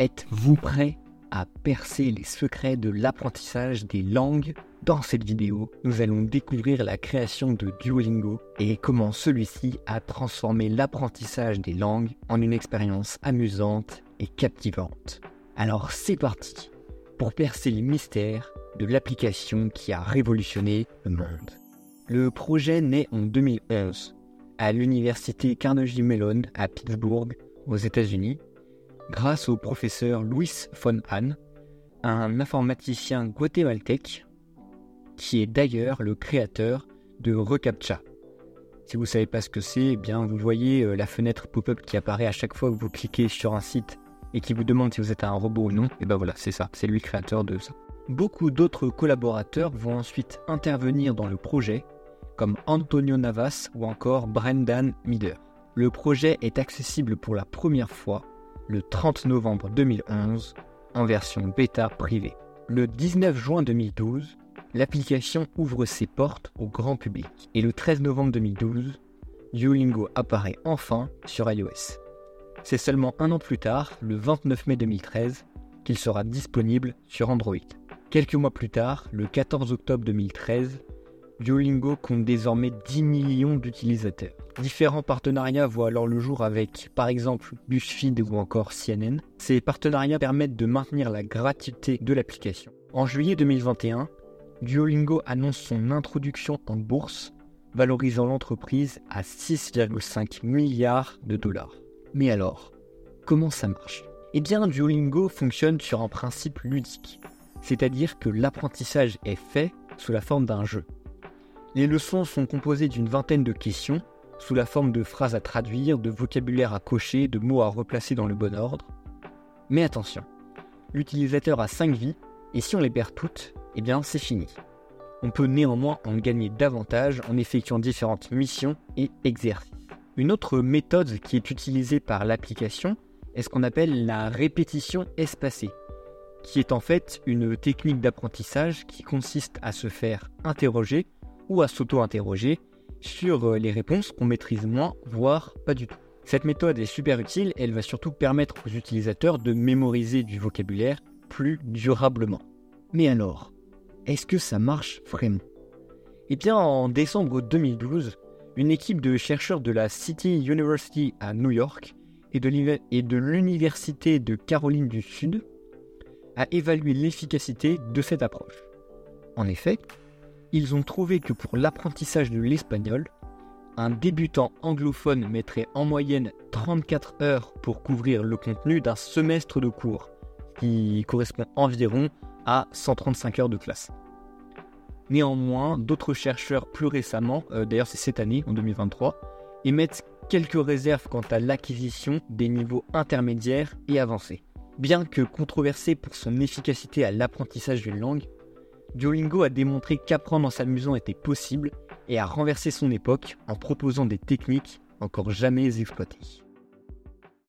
Êtes-vous prêt à percer les secrets de l'apprentissage des langues? Dans cette vidéo, nous allons découvrir la création de Duolingo et comment celui-ci a transformé l'apprentissage des langues en une expérience amusante et captivante. Alors c'est parti pour percer les mystères de l'application qui a révolutionné le monde. Le projet naît en 2011 à l'université Carnegie Mellon à Pittsburgh, aux États-Unis, grâce au professeur Luis von Hahn, un informaticien guatémaltèque qui est d'ailleurs le créateur de Recaptcha. Si vous ne savez pas ce que c'est, eh bien vous voyez euh, la fenêtre pop-up qui apparaît à chaque fois que vous cliquez sur un site et qui vous demande si vous êtes un robot ou non. Et ben voilà, c'est ça, c'est lui le créateur de ça. Beaucoup d'autres collaborateurs vont ensuite intervenir dans le projet, comme Antonio Navas ou encore Brendan Mider. Le projet est accessible pour la première fois le 30 novembre 2011 en version bêta privée. Le 19 juin 2012, l'application ouvre ses portes au grand public et le 13 novembre 2012, Duolingo apparaît enfin sur iOS. C'est seulement un an plus tard, le 29 mai 2013, qu'il sera disponible sur Android. Quelques mois plus tard, le 14 octobre 2013, Duolingo compte désormais 10 millions d'utilisateurs. Différents partenariats voient alors le jour avec, par exemple, BuzzFeed ou encore CNN. Ces partenariats permettent de maintenir la gratuité de l'application. En juillet 2021, Duolingo annonce son introduction en bourse, valorisant l'entreprise à 6,5 milliards de dollars. Mais alors, comment ça marche? Eh bien, Duolingo fonctionne sur un principe ludique, c'est-à-dire que l'apprentissage est fait sous la forme d'un jeu. Les leçons sont composées d'une vingtaine de questions, sous la forme de phrases à traduire, de vocabulaire à cocher, de mots à replacer dans le bon ordre. Mais attention, l'utilisateur a 5 vies, et si on les perd toutes, eh bien c'est fini. On peut néanmoins en gagner davantage en effectuant différentes missions et exercices. Une autre méthode qui est utilisée par l'application est ce qu'on appelle la répétition espacée, qui est en fait une technique d'apprentissage qui consiste à se faire interroger ou à s'auto-interroger sur euh, les réponses qu'on maîtrise moins, voire pas du tout. Cette méthode est super utile elle va surtout permettre aux utilisateurs de mémoriser du vocabulaire plus durablement. Mais alors, est-ce que ça marche vraiment? Eh bien, en décembre 2012, une équipe de chercheurs de la City University à New York et de l'Université de Caroline du Sud a évalué l'efficacité de cette approche. En effet, ils ont trouvé que pour l'apprentissage de l'espagnol, un débutant anglophone mettrait en moyenne 34 heures pour couvrir le contenu d'un semestre de cours, qui correspond environ à 135 heures de classe. Néanmoins, d'autres chercheurs plus récemment, euh, d'ailleurs c'est cette année, en 2023, émettent quelques réserves quant à l'acquisition des niveaux intermédiaires et avancés. Bien que controversé pour son efficacité à l'apprentissage d'une langue, Duolingo a démontré qu'apprendre en s'amusant était possible et a renversé son époque en proposant des techniques encore jamais exploitées.